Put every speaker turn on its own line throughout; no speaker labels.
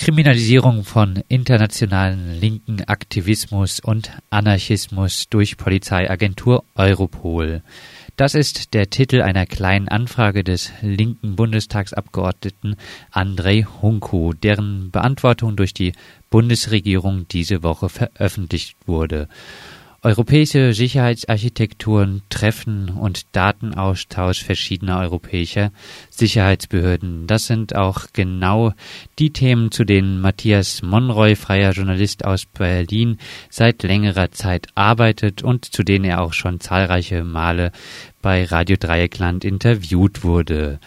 Kriminalisierung von internationalen linken Aktivismus und Anarchismus durch Polizeiagentur Europol. Das ist der Titel einer kleinen Anfrage des linken Bundestagsabgeordneten Andrei Hunko, deren Beantwortung durch die Bundesregierung diese Woche veröffentlicht wurde. Europäische Sicherheitsarchitekturen, Treffen und Datenaustausch verschiedener europäischer Sicherheitsbehörden. Das sind auch genau die Themen, zu denen Matthias Monroy, freier Journalist aus Berlin, seit längerer Zeit arbeitet und zu denen er auch schon zahlreiche Male bei Radio Dreieckland interviewt wurde.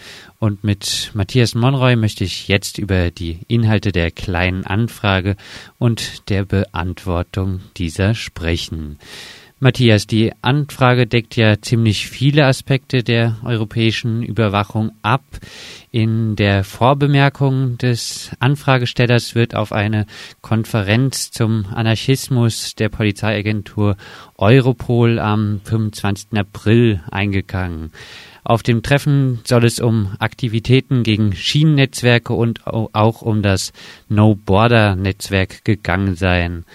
Und mit Matthias Monroy möchte ich jetzt über die Inhalte der kleinen Anfrage und der Beantwortung dieser sprechen. Matthias, die Anfrage deckt ja ziemlich viele Aspekte der europäischen Überwachung ab. In der Vorbemerkung des Anfragestellers wird auf eine Konferenz zum Anarchismus der Polizeiagentur Europol am 25. April eingegangen. Auf dem Treffen soll es um Aktivitäten gegen Schienennetzwerke und auch um das No-Border-Netzwerk gegangen sein.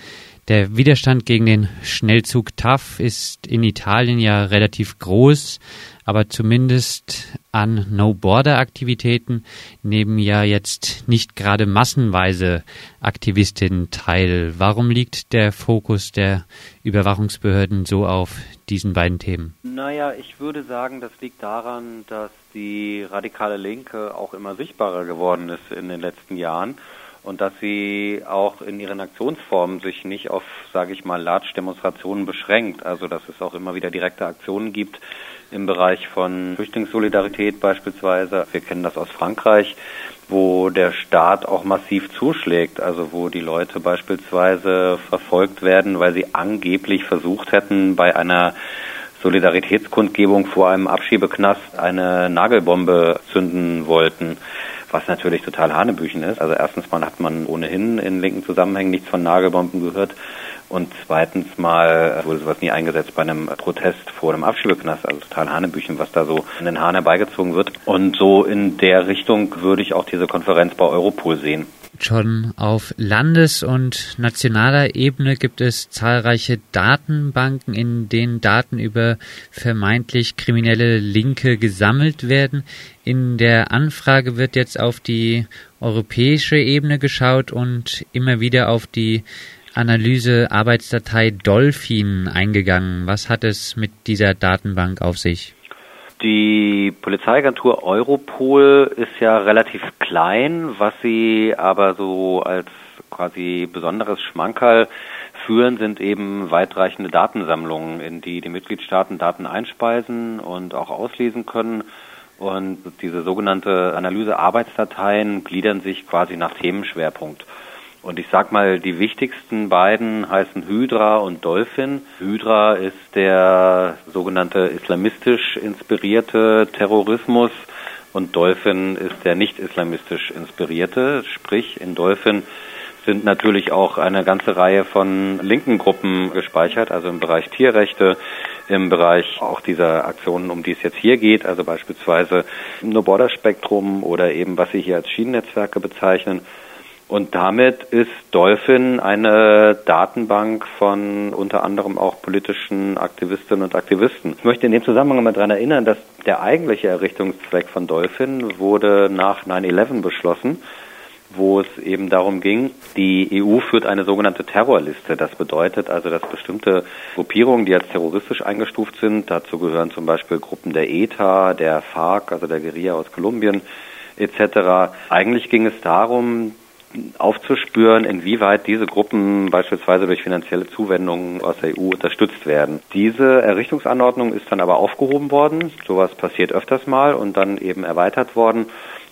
Der Widerstand gegen den Schnellzug TAF ist in Italien ja relativ groß, aber zumindest an No-Border-Aktivitäten nehmen ja jetzt nicht gerade massenweise Aktivistinnen teil. Warum liegt der Fokus der Überwachungsbehörden so auf diesen beiden Themen?
Naja, ich würde sagen, das liegt daran, dass die radikale Linke auch immer sichtbarer geworden ist in den letzten Jahren und dass sie auch in ihren Aktionsformen sich nicht auf, sage ich mal, Large-Demonstrationen beschränkt. Also dass es auch immer wieder direkte Aktionen gibt im Bereich von Flüchtlingssolidarität beispielsweise. Wir kennen das aus Frankreich, wo der Staat auch massiv zuschlägt, also wo die Leute beispielsweise verfolgt werden, weil sie angeblich versucht hätten, bei einer Solidaritätskundgebung vor einem Abschiebeknast eine Nagelbombe zünden wollten was natürlich total Hanebüchen ist. Also erstens mal hat man ohnehin in linken Zusammenhängen nichts von Nagelbomben gehört. Und zweitens mal wurde sowas nie eingesetzt bei einem Protest vor einem Abschiebeknast, also total Hanebüchen, was da so in den Haaren herbeigezogen wird. Und so in der Richtung würde ich auch diese Konferenz bei Europol sehen.
Schon auf Landes- und nationaler Ebene gibt es zahlreiche Datenbanken, in denen Daten über vermeintlich kriminelle Linke gesammelt werden. In der Anfrage wird jetzt auf die europäische Ebene geschaut und immer wieder auf die Analyse-Arbeitsdatei Dolphin eingegangen. Was hat es mit dieser Datenbank auf sich?
Die Polizeiagentur Europol ist ja relativ klein, was sie aber so als quasi besonderes Schmankerl führen, sind eben weitreichende Datensammlungen, in die die Mitgliedstaaten Daten einspeisen und auch auslesen können. Und diese sogenannte Analyse-Arbeitsdateien gliedern sich quasi nach Themenschwerpunkt. Und ich sag mal, die wichtigsten beiden heißen Hydra und Dolphin. Hydra ist der sogenannte islamistisch inspirierte Terrorismus und Dolphin ist der nicht islamistisch inspirierte. Sprich, in Dolphin sind natürlich auch eine ganze Reihe von linken Gruppen gespeichert, also im Bereich Tierrechte, im Bereich auch dieser Aktionen, um die es jetzt hier geht, also beispielsweise No Border Spektrum oder eben was Sie hier als Schienennetzwerke bezeichnen. Und damit ist Dolphin eine Datenbank von unter anderem auch politischen Aktivistinnen und Aktivisten. Ich möchte in dem Zusammenhang mal daran erinnern, dass der eigentliche Errichtungszweck von Dolphin wurde nach 9-11 beschlossen, wo es eben darum ging, die EU führt eine sogenannte Terrorliste. Das bedeutet also, dass bestimmte Gruppierungen, die als terroristisch eingestuft sind, dazu gehören zum Beispiel Gruppen der ETA, der FARC, also der Guerilla aus Kolumbien, etc. Eigentlich ging es darum, aufzuspüren, inwieweit diese Gruppen beispielsweise durch finanzielle Zuwendungen aus der EU unterstützt werden. Diese Errichtungsanordnung ist dann aber aufgehoben worden. Sowas passiert öfters mal und dann eben erweitert worden.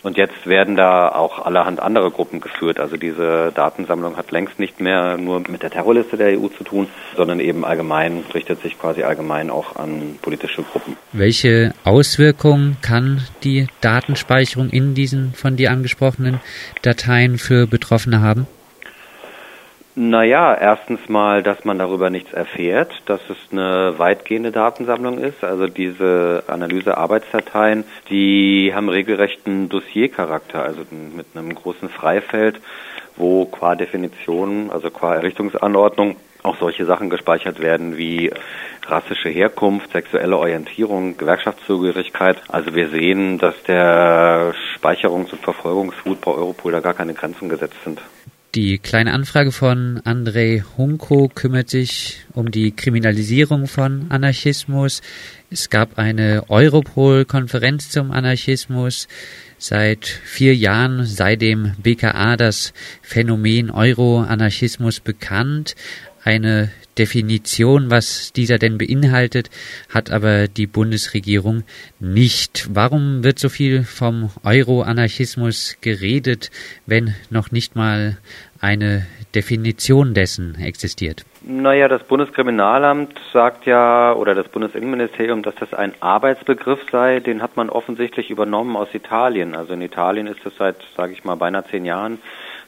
Und jetzt werden da auch allerhand andere Gruppen geführt. Also diese Datensammlung hat längst nicht mehr nur mit der Terrorliste der EU zu tun, sondern eben allgemein, richtet sich quasi allgemein auch an politische Gruppen.
Welche Auswirkungen kann die Datenspeicherung in diesen von dir angesprochenen Dateien für Betroffene haben?
Naja, erstens mal, dass man darüber nichts erfährt, dass es eine weitgehende Datensammlung ist. Also diese Analyse-Arbeitsdateien, die haben regelrechten Dossiercharakter, also mit einem großen Freifeld, wo qua Definition, also qua Errichtungsanordnung, auch solche Sachen gespeichert werden wie rassische Herkunft, sexuelle Orientierung, Gewerkschaftszugehörigkeit. Also wir sehen, dass der Speicherungs- und Verfolgungswut bei Europol da gar keine Grenzen gesetzt sind.
Die kleine Anfrage von Andrei Hunko kümmert sich um die Kriminalisierung von Anarchismus. Es gab eine Europol-Konferenz zum Anarchismus. Seit vier Jahren sei dem BKA das Phänomen Euro-Anarchismus bekannt. Eine Definition, was dieser denn beinhaltet, hat aber die Bundesregierung nicht. Warum wird so viel vom Euro-Anarchismus geredet, wenn noch nicht mal eine Definition dessen existiert?
Naja, das Bundeskriminalamt sagt ja, oder das Bundesinnenministerium, dass das ein Arbeitsbegriff sei. Den hat man offensichtlich übernommen aus Italien. Also in Italien ist das seit, sage ich mal, beinahe zehn Jahren,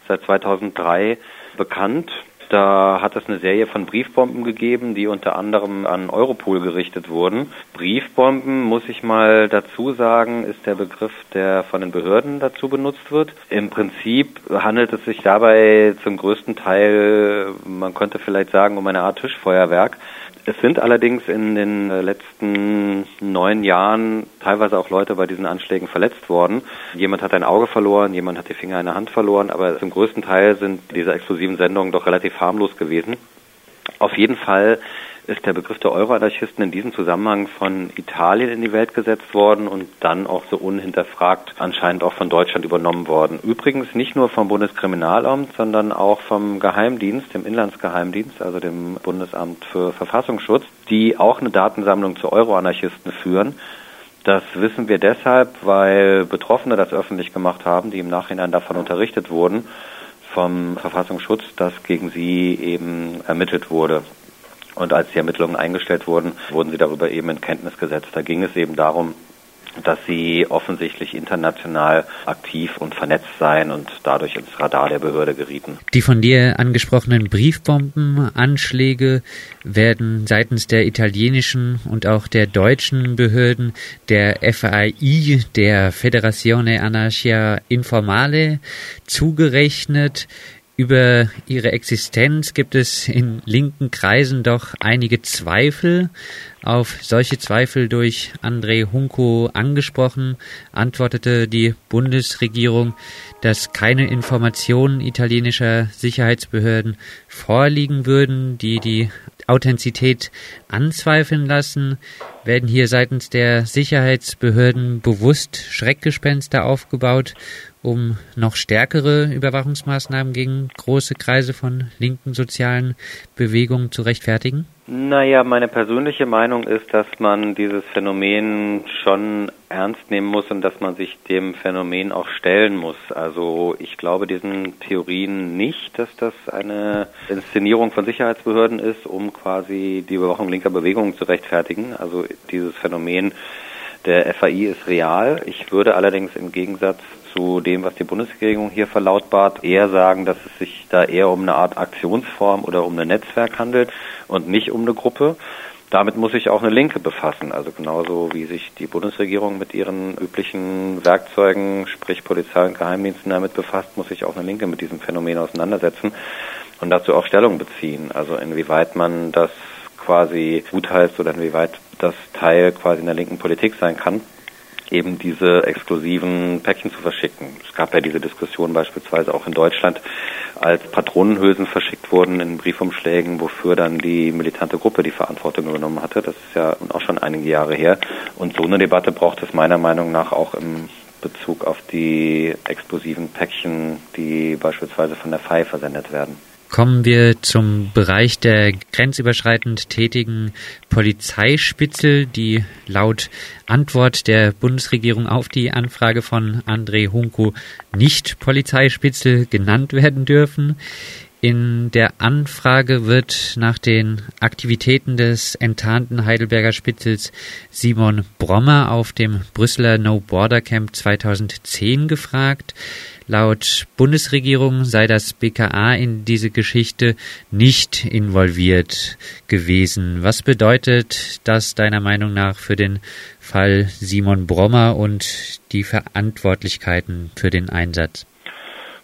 seit 2003 bekannt. Da hat es eine Serie von Briefbomben gegeben, die unter anderem an Europol gerichtet wurden. Briefbomben, muss ich mal dazu sagen, ist der Begriff, der von den Behörden dazu benutzt wird. Im Prinzip handelt es sich dabei zum größten Teil, man könnte vielleicht sagen, um eine Art Tischfeuerwerk. Es sind allerdings in den äh, letzten neun Jahren teilweise auch Leute bei diesen Anschlägen verletzt worden. Jemand hat ein Auge verloren, jemand hat die Finger in der Hand verloren, aber zum größten Teil sind diese explosiven Sendungen doch relativ harmlos gewesen. Auf jeden Fall ist der Begriff der Euroanarchisten in diesem Zusammenhang von Italien in die Welt gesetzt worden und dann auch so unhinterfragt anscheinend auch von Deutschland übernommen worden. Übrigens nicht nur vom Bundeskriminalamt, sondern auch vom Geheimdienst, dem Inlandsgeheimdienst, also dem Bundesamt für Verfassungsschutz, die auch eine Datensammlung zu Euroanarchisten führen. Das wissen wir deshalb, weil Betroffene das öffentlich gemacht haben, die im Nachhinein davon unterrichtet wurden vom Verfassungsschutz, dass gegen sie eben ermittelt wurde. Und als die Ermittlungen eingestellt wurden, wurden sie darüber eben in Kenntnis gesetzt. Da ging es eben darum, dass sie offensichtlich international aktiv und vernetzt seien und dadurch ins Radar der Behörde gerieten.
Die von dir angesprochenen Briefbombenanschläge werden seitens der italienischen und auch der deutschen Behörden der FAI, der Federazione Anarchia Informale, zugerechnet. Über ihre Existenz gibt es in linken Kreisen doch einige Zweifel. Auf solche Zweifel durch André Hunko angesprochen, antwortete die Bundesregierung, dass keine Informationen italienischer Sicherheitsbehörden vorliegen würden, die die Authentizität anzweifeln lassen. Werden hier seitens der Sicherheitsbehörden bewusst Schreckgespenster aufgebaut, um noch stärkere Überwachungsmaßnahmen gegen große Kreise von linken sozialen Bewegungen zu rechtfertigen?
Naja, meine persönliche Meinung ist, dass man dieses Phänomen schon ernst nehmen muss und dass man sich dem Phänomen auch stellen muss. Also ich glaube diesen Theorien nicht, dass das eine Inszenierung von Sicherheitsbehörden ist, um quasi die Überwachung linker Bewegungen zu rechtfertigen. Also dieses Phänomen der FAI ist real. Ich würde allerdings im Gegensatz zu dem, was die Bundesregierung hier verlautbart, eher sagen, dass es sich da eher um eine Art Aktionsform oder um ein Netzwerk handelt und nicht um eine Gruppe. Damit muss sich auch eine Linke befassen, also genauso wie sich die Bundesregierung mit ihren üblichen Werkzeugen, sprich Polizei und Geheimdiensten damit befasst, muss sich auch eine Linke mit diesem Phänomen auseinandersetzen und dazu auch Stellung beziehen. Also inwieweit man das quasi gutheißt oder inwieweit das Teil quasi in der linken Politik sein kann eben diese exklusiven Päckchen zu verschicken. Es gab ja diese Diskussion beispielsweise auch in Deutschland, als Patronenhülsen verschickt wurden in Briefumschlägen, wofür dann die militante Gruppe die Verantwortung übernommen hatte. Das ist ja auch schon einige Jahre her. Und so eine Debatte braucht es meiner Meinung nach auch im Bezug auf die explosiven Päckchen, die beispielsweise von der FAI versendet werden.
Kommen wir zum Bereich der grenzüberschreitend tätigen Polizeispitzel, die laut Antwort der Bundesregierung auf die Anfrage von André Hunko nicht Polizeispitzel genannt werden dürfen. In der Anfrage wird nach den Aktivitäten des enttarnten Heidelberger Spitzels Simon Brommer auf dem Brüsseler No Border Camp 2010 gefragt. Laut Bundesregierung sei das BKA in diese Geschichte nicht involviert gewesen. Was bedeutet das deiner Meinung nach für den Fall Simon Brommer und die Verantwortlichkeiten für den Einsatz?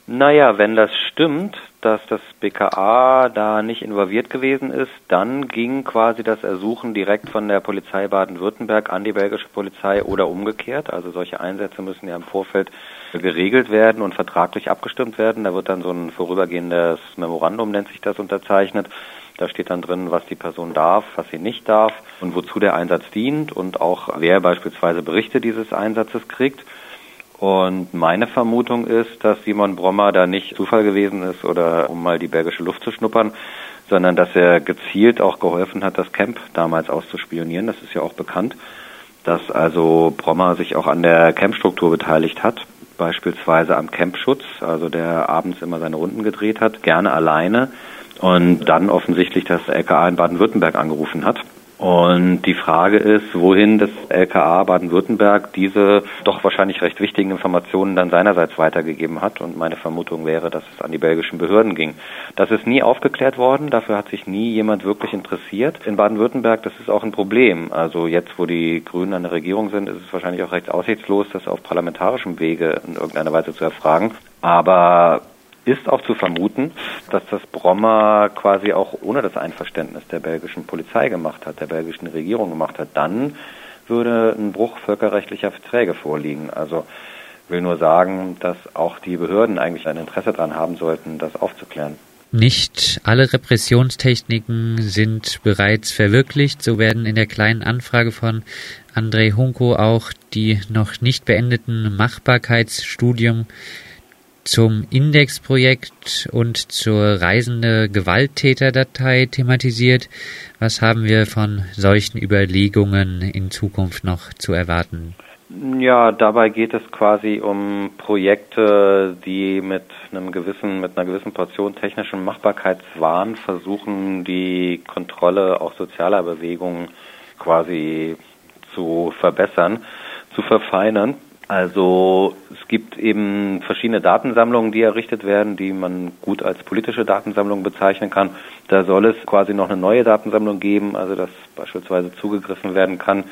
Naja, wenn das stimmt, dass das BKA da nicht involviert gewesen ist, dann ging quasi das Ersuchen direkt von der Polizei Baden-Württemberg an die belgische Polizei oder umgekehrt. Also solche Einsätze müssen ja im Vorfeld geregelt werden und vertraglich abgestimmt werden. Da wird dann so ein vorübergehendes Memorandum, nennt sich das, unterzeichnet. Da steht dann drin, was die Person darf, was sie nicht darf und wozu der Einsatz dient und auch wer beispielsweise Berichte dieses Einsatzes kriegt. Und meine Vermutung ist, dass Simon Brommer da nicht Zufall gewesen ist oder um mal die belgische Luft zu schnuppern, sondern dass er gezielt auch geholfen hat, das Camp damals auszuspionieren. Das ist ja auch bekannt, dass also Brommer sich auch an der Campstruktur beteiligt hat, beispielsweise am Campschutz, also der abends immer seine Runden gedreht hat, gerne alleine und dann offensichtlich das LKA in Baden-Württemberg angerufen hat und die Frage ist, wohin das LKA Baden-Württemberg diese doch wahrscheinlich recht wichtigen Informationen dann seinerseits weitergegeben hat. Und meine Vermutung wäre, dass es an die belgischen Behörden ging. Das ist nie aufgeklärt worden. Dafür hat sich nie jemand wirklich interessiert. In Baden-Württemberg, das ist auch ein Problem. Also jetzt, wo die Grünen an der Regierung sind, ist es wahrscheinlich auch recht aussichtslos, das auf parlamentarischem Wege in irgendeiner Weise zu erfragen. Aber ist auch zu vermuten, dass das Brommer quasi auch ohne das Einverständnis der belgischen Polizei gemacht hat, der belgischen Regierung gemacht hat. Dann würde ein Bruch völkerrechtlicher Verträge vorliegen. Also will nur sagen, dass auch die Behörden eigentlich ein Interesse daran haben sollten, das aufzuklären.
Nicht alle Repressionstechniken sind bereits verwirklicht. So werden in der kleinen Anfrage von André Hunko auch die noch nicht beendeten Machbarkeitsstudien zum Indexprojekt und zur reisende Gewalttäterdatei thematisiert. Was haben wir von solchen Überlegungen in Zukunft noch zu erwarten?
Ja, dabei geht es quasi um Projekte, die mit einem gewissen, mit einer gewissen Portion technischen Machbarkeitswahn versuchen, die Kontrolle auch sozialer Bewegungen quasi zu verbessern, zu verfeinern. Also es gibt eben verschiedene Datensammlungen, die errichtet werden, die man gut als politische Datensammlung bezeichnen kann. Da soll es quasi noch eine neue Datensammlung geben, also dass beispielsweise zugegriffen werden kann,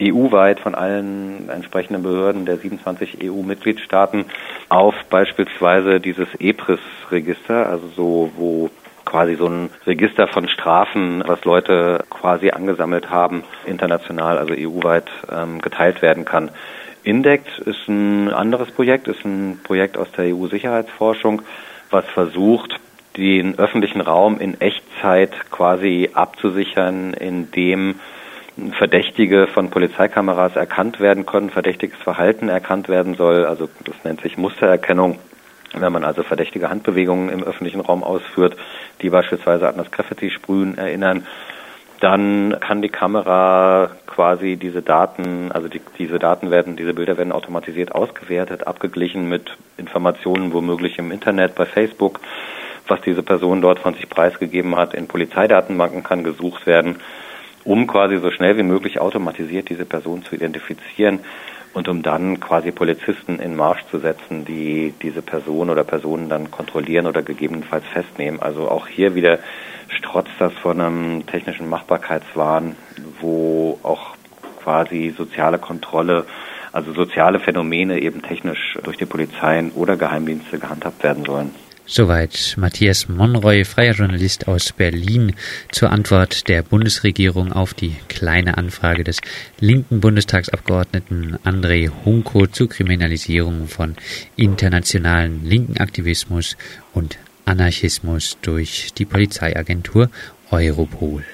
EU-weit von allen entsprechenden Behörden der 27 EU-Mitgliedstaaten auf beispielsweise dieses EPRIS-Register, also so, wo quasi so ein Register von Strafen, was Leute quasi angesammelt haben, international, also EU-weit ähm, geteilt werden kann. Indect ist ein anderes Projekt, ist ein Projekt aus der EU-Sicherheitsforschung, was versucht, den öffentlichen Raum in Echtzeit quasi abzusichern, indem Verdächtige von Polizeikameras erkannt werden können, verdächtiges Verhalten erkannt werden soll. Also das nennt sich Mustererkennung. Wenn man also verdächtige Handbewegungen im öffentlichen Raum ausführt, die beispielsweise an das Graffiti-Sprühen erinnern, dann kann die Kamera quasi diese Daten, also die, diese Daten werden, diese Bilder werden automatisiert ausgewertet, abgeglichen mit Informationen womöglich im Internet, bei Facebook, was diese Person dort von sich preisgegeben hat. In Polizeidatenbanken kann gesucht werden, um quasi so schnell wie möglich automatisiert diese Person zu identifizieren und um dann quasi Polizisten in Marsch zu setzen, die diese Person oder Personen dann kontrollieren oder gegebenenfalls festnehmen. Also auch hier wieder strotzt das von einem technischen Machbarkeitswahn, wo auch quasi soziale Kontrolle, also soziale Phänomene eben technisch durch die Polizeien oder Geheimdienste gehandhabt werden sollen.
Soweit Matthias Monroy, freier Journalist aus Berlin, zur Antwort der Bundesregierung auf die kleine Anfrage des linken Bundestagsabgeordneten André Hunko zur Kriminalisierung von internationalen linken Aktivismus und Anarchismus durch die Polizeiagentur Europol